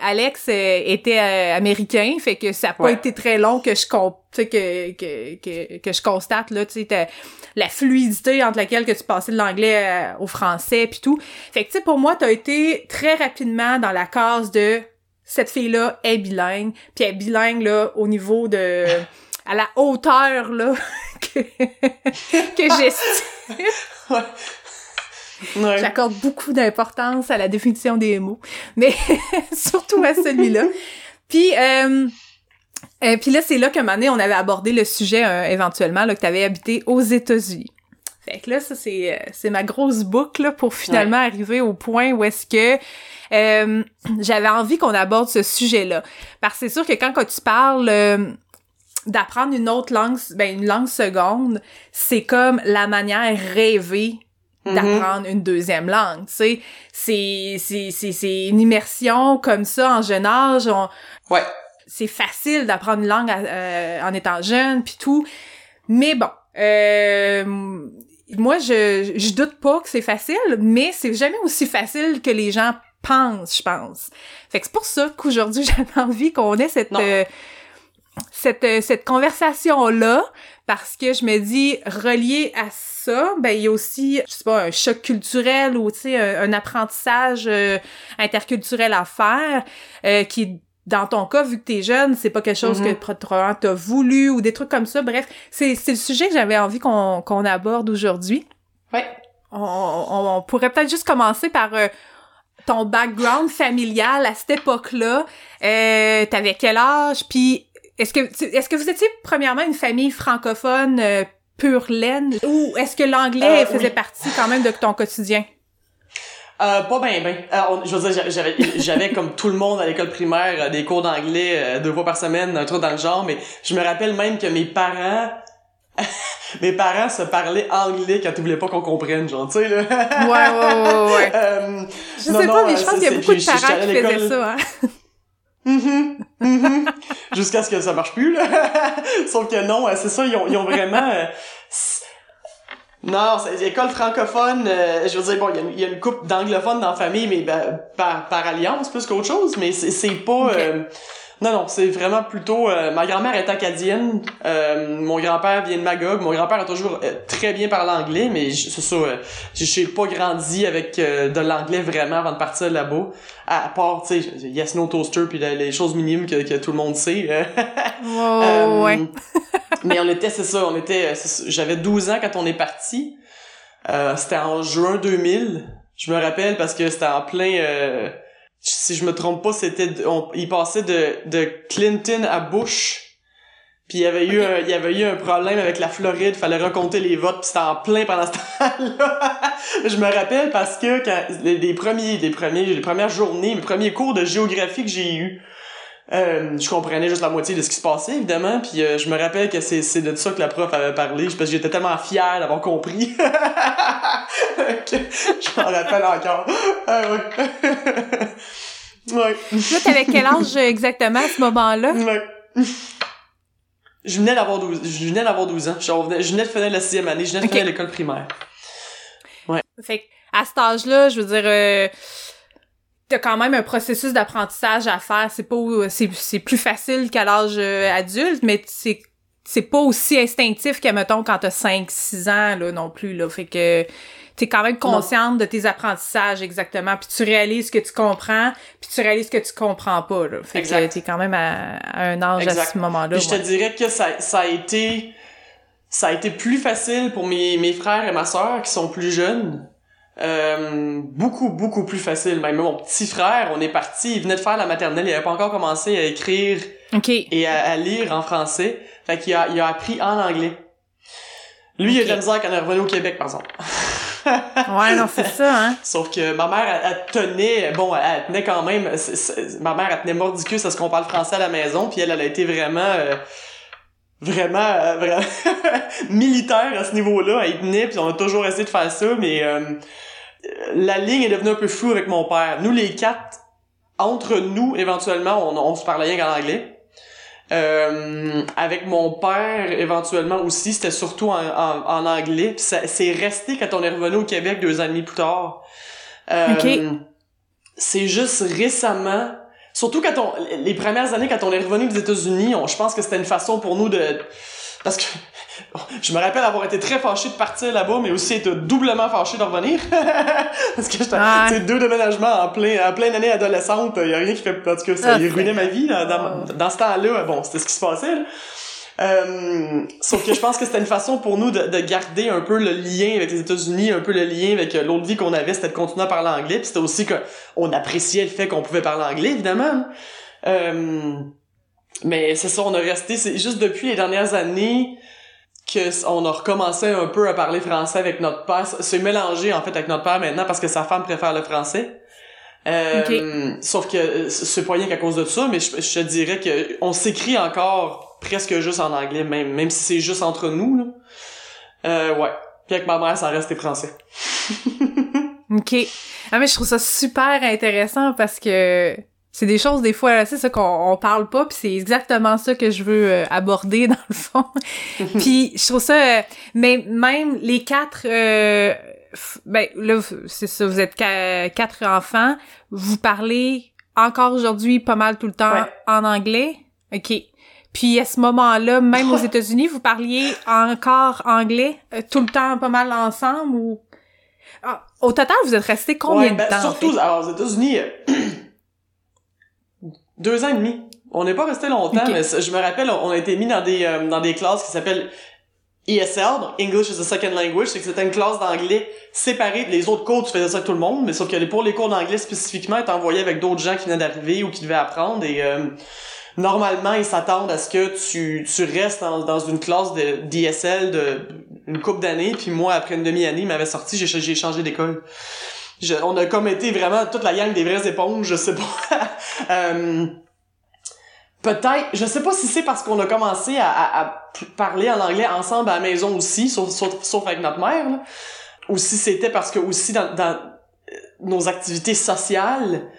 Alex euh, était euh, américain, fait que ça a pas Ouais. été très long que je que, que que que je constate là, tu sais la fluidité entre laquelle que tu passais de l'anglais euh, au français puis tout. Fait que tu sais pour moi t'as été très rapidement dans la case de cette fille là est bilingue, puis elle est bilingue là au niveau de à la hauteur là que que j'estime Ouais. J'accorde beaucoup d'importance à la définition des mots, mais surtout à celui-là. Puis, euh, euh, puis là, c'est là qu'à un moment donné, on avait abordé le sujet euh, éventuellement, là, que tu avais habité aux États-Unis. Fait que là, ça, c'est, euh, c'est ma grosse boucle là, pour finalement arriver au point où est-ce que euh, j'avais envie qu'on aborde ce sujet-là. Parce que c'est sûr que quand, quand tu parles euh, d'apprendre une autre langue, ben une langue seconde, c'est comme la manière rêvée. D'apprendre une deuxième langue, tu sais. C'est, c'est, c'est, c'est une immersion comme ça en jeune âge. On- Ouais. c'est facile d'apprendre une langue à- euh, en étant jeune puis tout. Mais bon, euh, moi, je, je doute pas que c'est facile, mais c'est jamais aussi facile que les gens pensent, je pense. Fait que c'est pour ça qu'aujourd'hui, j'avais envie qu'on ait cette... Euh, cette, euh, cette conversation-là parce que je me dis, relié à ça, ben il y a aussi, je sais pas, un choc culturel ou, tu sais, un, apprentissage euh, interculturel à faire euh, qui dans ton cas, vu que t'es jeune, c'est pas quelque chose que mm-hmm. probablement t'as voulu ou des trucs comme ça. Bref, c'est, c'est le sujet que j'avais envie qu'on, qu'on aborde aujourd'hui. Ouais. On, on, pourrait peut-être juste commencer par ton background familial à cette époque-là. Euh, T'avais quel âge? Puis est-ce que est-ce que vous étiez premièrement une famille francophone euh, pure laine ou est-ce que l'anglais euh, faisait partie quand même de ton quotidien? Euh, pas bien, ben. Alors, je veux dire, j'avais, j'avais comme tout le monde à l'école primaire euh, des cours d'anglais deux fois par semaine, un truc dans le genre, mais je me rappelle même que mes parents mes parents se parlaient anglais quand ils voulaient pas qu'on comprenne, genre, tu sais, là. ouais, ouais, ouais, ouais. Euh, je sais pas, mais je pense qu'il y a beaucoup de parents qui faisaient ça, hein. Mm-hmm, mm-hmm. Jusqu'à ce que ça marche plus, là. Sauf que non, euh, c'est ça, ils ont, ils ont vraiment... Euh, non, c'est école francophone. Euh, je veux dire, bon, il y, a une coupe d'anglophones dans la famille, mais ben, par, par alliance plus qu'autre chose, mais c'est pas... Non, non, c'est vraiment plutôt... Euh, ma grand-mère est acadienne, euh, mon grand-père vient de Magog, mon grand-père a toujours euh, très bien parlé anglais, mais c'est ça, j'ai pas grandi avec de l'anglais vraiment avant de partir là-bas, à, part, tu sais, Yes No Toaster, puis les, choses minimes que, que, tout le monde sait. ouais. mais on était, c'est ça, on était... J'avais 12 ans quand on est parti. c'était en juin 2000, je me rappelle, parce que c'était en plein si je me trompe pas, c'était il passait de, de Clinton à Bush. Puis il y avait eu un, il y avait eu un problème avec la Floride, fallait recompter les votes, puis c'était en plein pendant ce temps-là. je me rappelle parce que quand les, premiers les premiers les premières journées, les premiers cours de géographie que j'ai eu euh, je comprenais juste la moitié de ce qui se passait évidemment puis euh, je me rappelle que c'est c'est de ça que la prof avait parlé parce que j'étais tellement fier d'avoir compris. Je m'en rappelle encore. Ah, ouais. ouais. Là t'avais quel âge exactement à ce moment-là? Ouais. je venais d'avoir 12 je venais d'avoir 12 ans. Je venais, je venais de finir la sixième année je venais de finir l'école primaire. Ouais. Fait à cet âge-là je veux dire euh t'as quand même un processus d'apprentissage à faire. C'est pas c'est c'est plus facile qu'à l'âge euh, adulte, mais c'est c'est pas aussi instinctif que mettons quand t'as 5 6 ans là non plus là. Fait que t'es quand même consciente de tes apprentissages exactement, puis tu réalises que tu comprends, puis tu réalises que tu comprends pas là. Fait que t'es quand même à, un âge à ce moment-là. Je te dirais que ça ça a été ça a été plus facile pour mes mes frères et ma sœur qui sont plus jeunes euh, beaucoup, beaucoup plus facile. Même mon petit frère, on est parti, il venait de faire la maternelle, il avait pas encore commencé à écrire et à, lire en français. Fait qu'il a, il a appris en anglais. Lui, il a de la misère quand il est revenu au Québec, par exemple. ouais, non, c'est ça, hein. Sauf que ma mère, elle, tenait, bon, elle, tenait quand même, ma mère, elle tenait mordicus à ce qu'on parle français à la maison, puis elle, elle a été vraiment, euh, vraiment, euh, vraiment militaire à ce niveau-là. Tenait, puis on a toujours essayé de faire ça, mais euh, la ligne est devenue un peu floue avec mon père. Nous, les quatre, entre nous, éventuellement, on, on se parlait rien qu'en anglais. Euh, avec mon père, éventuellement aussi, c'était surtout en, en, anglais. C'est resté quand on est revenu au Québec deux ans et demi plus tard. Euh, C'est juste récemment, surtout quand on, les premières années quand on est revenu des États-Unis, je pense que c'était une façon pour nous de, parce que je me rappelle avoir été très fâché de partir là-bas, mais aussi être doublement fâché de revenir. Parce que j'étais, ah. deux déménagements en plein, en pleine année adolescente, il y a rien qui fait, parce que ça, il ruinait ma vie, dans, dans ce temps-là. Bon, c'était ce qui se passait, Euh, sauf que je pense que c'était une façon pour nous de, de, garder un peu le lien avec les États-Unis, un peu le lien avec euh, l'autre vie qu'on avait, c'était de continuer à parler anglais. Puis c'était aussi qu'on appréciait le fait qu'on pouvait parler anglais, évidemment. Euh, mais c'est ça, on a resté, c'est juste depuis les dernières années, que on a recommencé un peu à parler français avec notre père. C'est mélangé en fait avec notre père maintenant parce que sa femme préfère le français. Euh, Sauf que euh, c'est pas rien qu'à cause de ça, mais je, te dirais que on s'écrit encore presque juste en anglais, même même si c'est juste entre nous. Là. Euh, ouais. Puis avec ma mère, ça reste français. ok. Ah mais je trouve ça super intéressant parce que c'est des choses des fois c'est ça qu'on on parle pas puis c'est exactement ça que je veux euh, aborder dans le fond puis je trouve ça euh, mais même les quatre euh, ben là c'est ça vous êtes quatre enfants vous parlez encore aujourd'hui pas mal tout le temps en anglais? Ok Puis à ce moment-là, même aux États-Unis, vous parliez encore anglais euh, tout le temps, pas mal ensemble ou? Ah, au total, vous êtes resté combien de ben, temps Surtout, alors aux États-Unis, euh, deux ans et demi. On n'est pas resté longtemps, mais je me rappelle, on a été mis dans des euh, dans des classes qui s'appellent ESL, English as a Second Language, c'est que c'était une classe d'anglais séparée. Les autres cours, tu faisais ça avec tout le monde, mais sauf que pour les cours d'anglais spécifiquement, tu envoyé avec d'autres gens qui venaient d'arriver ou qui devaient apprendre. Et euh, normalement, ils s'attendent à ce que tu, tu restes dans, dans une classe de DSL de une couple d'années, puis moi, après une demi-année, il m'avait sorti, j'ai, j'ai changé d'école. on a comme été vraiment toute la gang des vraies éponges, je sais pas. euh, Peut-être, je sais pas si c'est parce qu'on a commencé à, à, parler en anglais ensemble à la maison aussi, sauf, sauf, avec notre mère, là. ou si c'était parce que aussi dans, dans nos activités sociales,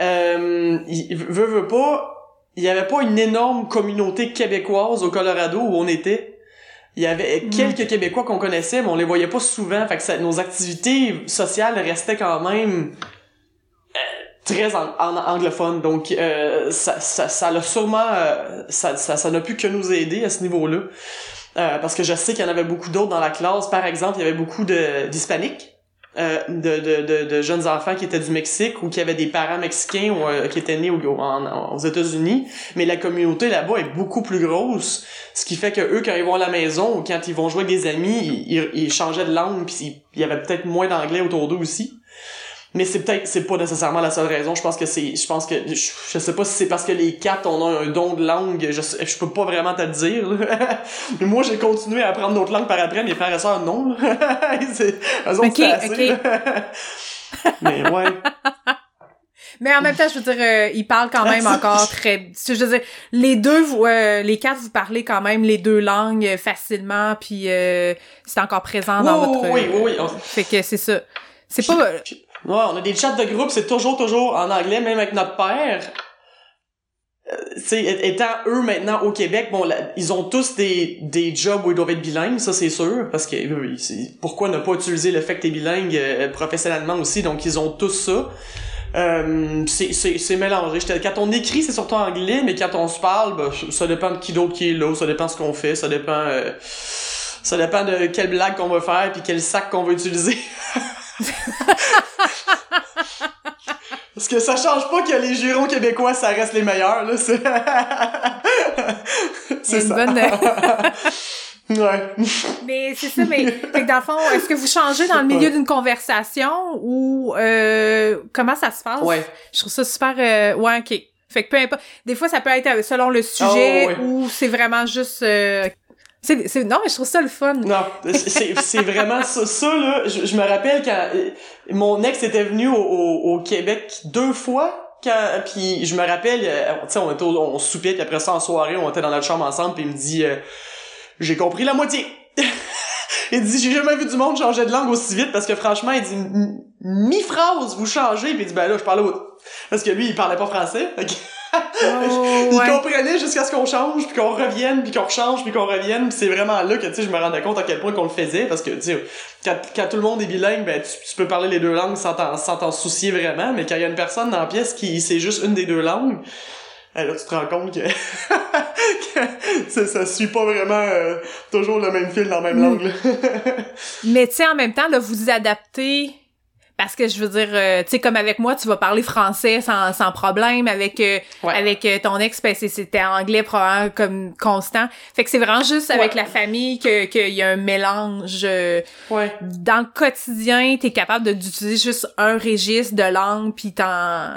euh, il veut, veut pas, il y avait pas une énorme communauté québécoise au Colorado où on était. Il y avait mm. quelques Québécois qu'on connaissait, mais on les voyait pas souvent. Fait que ça, nos activités sociales restaient quand même très en, anglophone donc euh, ça ça ça l'a sûrement euh, ça ça n'a pu que nous aider à ce niveau-là euh, parce que je sais qu'il y en avait beaucoup d'autres dans la classe par exemple il y avait beaucoup d'hispaniques euh, de, de, de, de, jeunes enfants qui étaient du Mexique ou qui avaient des parents mexicains ou euh, qui étaient nés aux, États-Unis, mais la communauté là-bas est beaucoup plus grosse, ce qui fait que eux quand ils vont à la maison ou quand ils vont jouer avec des amis, ils, ils changeaient de langue puis il y avait peut-être moins d'anglais autour d'eux aussi mais c'est peut-être c'est pas nécessairement la seule raison je pense que c'est je pense que je, sais pas si c'est parce que les quatre on a un don de langue je je peux pas vraiment te le dire mais moi j'ai continué à apprendre d'autres langues par après mes frères et sœurs non c'est eux autres okay, assez, mais ouais mais en même temps, je veux dire, euh, ils parlent quand même encore très. Je veux dire, les deux, euh, les quatre, vous parlez quand même les deux langues facilement, puis euh, c'est encore présent dans votre. Oui, oui, oui. Fait que c'est ça. C'est pas. Ouais, on a des chats de groupe, c'est toujours, toujours en anglais, même avec notre père. Euh, étant eux maintenant au Québec, bon, ils ont tous des, des jobs où ils doivent être bilingues, ça c'est sûr, parce que pourquoi ne pas utiliser le fait que t'es bilingue euh, professionnellement aussi, donc ils ont tous ça. Euh, c'est mélangé. Quand on écrit, c'est surtout anglais, mais quand on se parle, bah, ça dépend de qui d'autre qui est là, ça dépend de ce qu'on fait, ça dépend euh, ça dépend de quelle blague qu'on va faire puis quel sac qu'on va utiliser. Parce que ça change pas que les jurons québécois, ça reste les meilleurs, là. C'est, c'est ça. Bonne... ouais. Mais c'est ça, mais fait que dans le fond, est-ce que vous changez dans le milieu d'une conversation ou euh, comment ça se passe? Ouais. Je trouve ça super... Euh, ouais, OK. Fait que peu importe. Des fois, ça peut être selon le sujet oh, ou c'est vraiment juste... Euh, c'est, c'est, non, mais je trouve ça le fun. Non, c'est, c'est vraiment ça. Ça, là, je, me rappelle quand euh, mon ex était venu au, au, Québec deux fois. Quand, puis je me rappelle, euh, tu sais, on était on soupait, puis après ça, en soirée, on était dans notre chambre ensemble, puis il me dit euh, J'ai compris la moitié! » Il dit J'ai jamais vu du monde changer de langue aussi vite, parce que franchement, il dit Mi-phrase, vous changez, puis il dit Ben là, je parlais au... Parce que lui, il parlait pas français. Oh, il comprenait jusqu'à ce qu'on change, puis qu'on revienne, puis qu'on rechange, puis qu'on revienne. c'est vraiment là que tu sais, je me rendais compte à quel point qu'on le faisait, parce que tu sais, quand, quand, tout le monde est bilingue, ben tu, peux parler les deux langues sans t'en soucier vraiment, mais quand il y a une personne dans la pièce qui sait juste une des deux langues, eh, là tu te rends compte que, que ça, suit pas vraiment euh, toujours le même fil dans la même mm. langue. mais tu sais, en même temps, là, vous adaptez parce que je veux dire euh, tu sais comme avec moi tu vas parler français sans, sans problème. Avec euh, avec euh, ton ex ben c'était anglais probablement comme constant. Fait que c'est vraiment juste avec la famille que qu'il y a un mélange ouais. dans le quotidien t'es capable d'utiliser juste un registre de langue puis t'en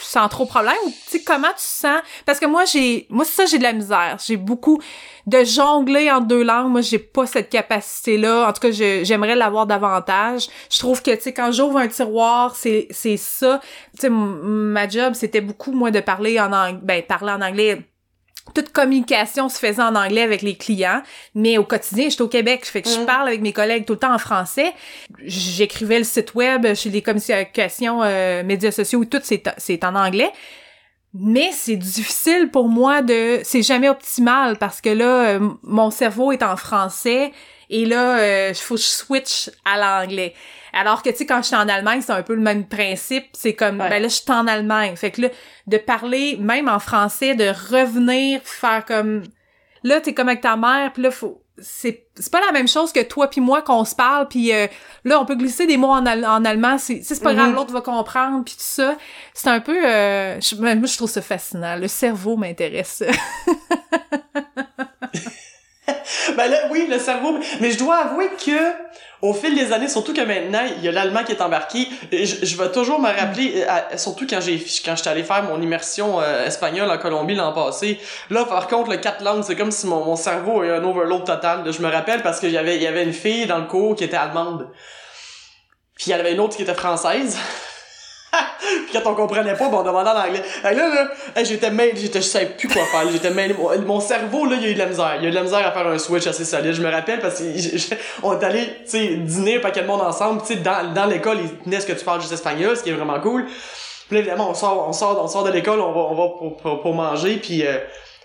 sans trop problème. Tu sais comment tu sens? Parce que moi j'ai moi ça j'ai de la misère. J'ai beaucoup de jongler en deux langues, moi j'ai pas cette capacité là. En tout cas, j'aimerais l'avoir davantage. Je trouve que tu sais quand j'ouvre un tiroir, c'est c'est ça. Tu sais ma job, c'était beaucoup moi de parler en anglais, ben parler en anglais toute communication se faisait en anglais avec les clients, mais au quotidien, j'étais au Québec, fait que je mm. parle avec mes collègues tout le temps en français. J'écrivais le site web chez les communications euh, médias sociaux tout c'est en anglais. Mais c'est difficile pour moi de... C'est jamais optimal parce que là, euh, mon cerveau est en français et là, il euh, faut que je switch à l'anglais. Alors que, tu sais, quand je suis en Allemagne, c'est un peu le même principe. C'est comme, ben là, je suis en Allemagne. Fait que là, de parler, même en français, de revenir, faire comme... Là, t'es comme avec ta mère, puis là, faut... C'est, c'est pas la même chose que toi puis moi qu'on se parle, puis euh, là, on peut glisser des mots en, en allemand, c'est, c'est pas grave, mm-hmm. l'autre va comprendre, puis tout ça. C'est un peu... Euh, je, moi, je trouve ça fascinant. Le cerveau m'intéresse. ben là, oui, le cerveau. Mais je dois avouer que au fil des années, surtout que maintenant, il y a l'allemand qui est embarqué. Je, je vais toujours me rappeler, euh, surtout quand j'ai quand j'étais allé faire mon immersion euh, espagnole en Colombie l'an passé. Là, par contre, le quatre langues, c'est comme si mon, mon cerveau a eu un overload total. Je me rappelle parce que y avait, il y avait une fille dans le cours qui était allemande. Puis il y avait une autre qui était française. Puis quand on comprenait pas, bon, on demandait en anglais. Et là, là, j'étais mêlé, j'étais, je savais plus quoi faire, j'étais mêlé. Mon, cerveau, là, il y a eu de la misère. Il y a eu de la misère à faire un switch assez solide. Je me rappelle parce qu'on est allé, tu sais, dîner un paquet de monde ensemble, tu sais, dans, dans l'école, ils tenaient ce que tu parles juste espagnol, ce qui est vraiment cool. Puis là, évidemment, on sort, on sort, on sort de l'école, on va, on va pour, pour, manger, puis euh,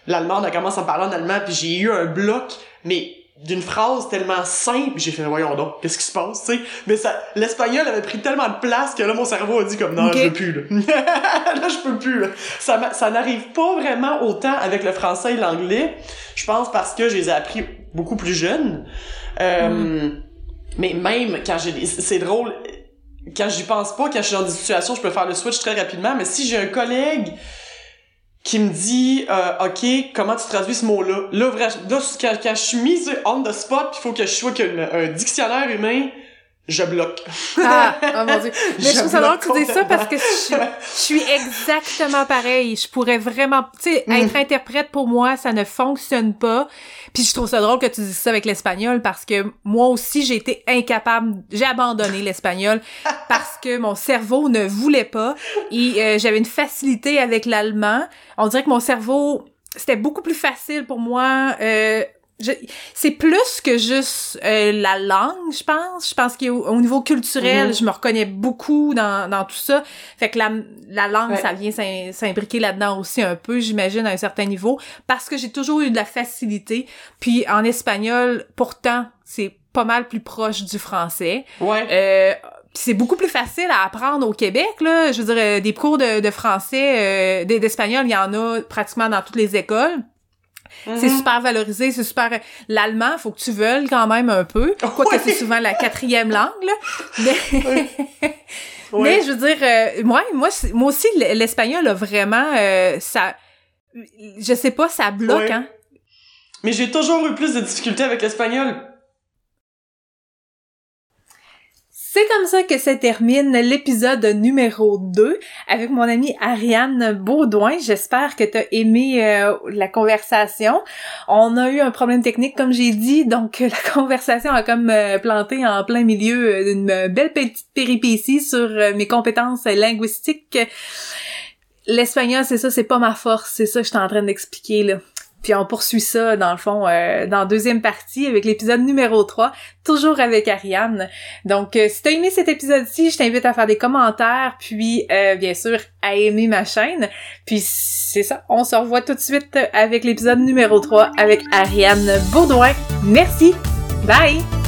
l'allemand, a commencé à parler en allemand, puis j'ai eu un bloc, mais d'une phrase tellement simple, j'ai fait voyons donc, qu'est-ce qui se passe, tu sais. Mais ça l'espagnol avait pris tellement de place que là mon cerveau a dit comme non, je veux plus là. là je peux plus là. Ça ça n'arrive pas vraiment autant avec le français et l'anglais. Je pense parce que je les ai appris beaucoup plus jeunes. Euh, mm. mais même quand j'ai c'est drôle quand j'y pense pas, quand je suis dans des situations, je peux faire le switch très rapidement, mais si j'ai un collègue qui me dit euh, OK, comment tu traduis ce mot-là? Là, là, quand, je suis mise on the spot, il faut que je sois un dictionnaire humain, je bloque. Ah, oh mon dieu. Mais je, trouve ça drôle que tu dis ça parce que je, suis exactement pareil. Je pourrais vraiment, tu sais, mm. être interprète pour moi, ça ne fonctionne pas. Puis je trouve ça drôle que tu dises ça avec l'espagnol parce que moi aussi, j'ai été incapable, j'ai abandonné l'espagnol parce que mon cerveau ne voulait pas et euh, j'avais une facilité avec l'allemand. On dirait que mon cerveau, c'était beaucoup plus facile pour moi euh, c'est plus que juste euh, la langue, je pense. Je pense qu'au niveau culturel, mm-hmm. je me reconnais beaucoup dans, dans tout ça. Fait que la, la langue, ça vient s'imbriquer là-dedans aussi un peu, j'imagine, à un certain niveau, parce que j'ai toujours eu de la facilité. Puis en espagnol, pourtant, c'est pas mal plus proche du français. Ouais. Euh, c'est beaucoup plus facile à apprendre au Québec là je veux dire euh, des cours de, de français euh, d'espagnol il y en a pratiquement dans toutes les écoles c'est mhm. super valorisé, c'est super... L'allemand, faut que tu veuilles quand même un peu, quoique c'est souvent la quatrième langue, là. Mais, Mais je veux dire, euh, moi, moi, moi aussi, l'espagnol a vraiment... Euh, ça... Je sais pas, ça bloque, hein. Mais j'ai toujours eu plus de difficultés avec l'espagnol. C'est comme ça que se termine l'épisode numéro 2 avec mon amie Ariane Baudouin. J'espère que tu as aimé euh, la conversation. On a eu un problème technique, comme j'ai dit, donc la conversation a comme euh, planté en plein milieu euh, d'une belle petite péripétie sur mes compétences linguistiques. L'espagnol, c'est ça, c'est pas ma force, c'est ça que je suis en train d'expliquer là. Puis on poursuit ça, dans le fond, euh, dans deuxième partie, avec l'épisode numéro 3, toujours avec Ariane. Donc, euh, si t'as aimé cet épisode-ci, je t'invite à faire des commentaires, puis, euh, bien sûr, à aimer ma chaîne. Puis, c'est ça, on se revoit tout de suite avec l'épisode numéro 3 avec Ariane Baudouin. Merci! Bye!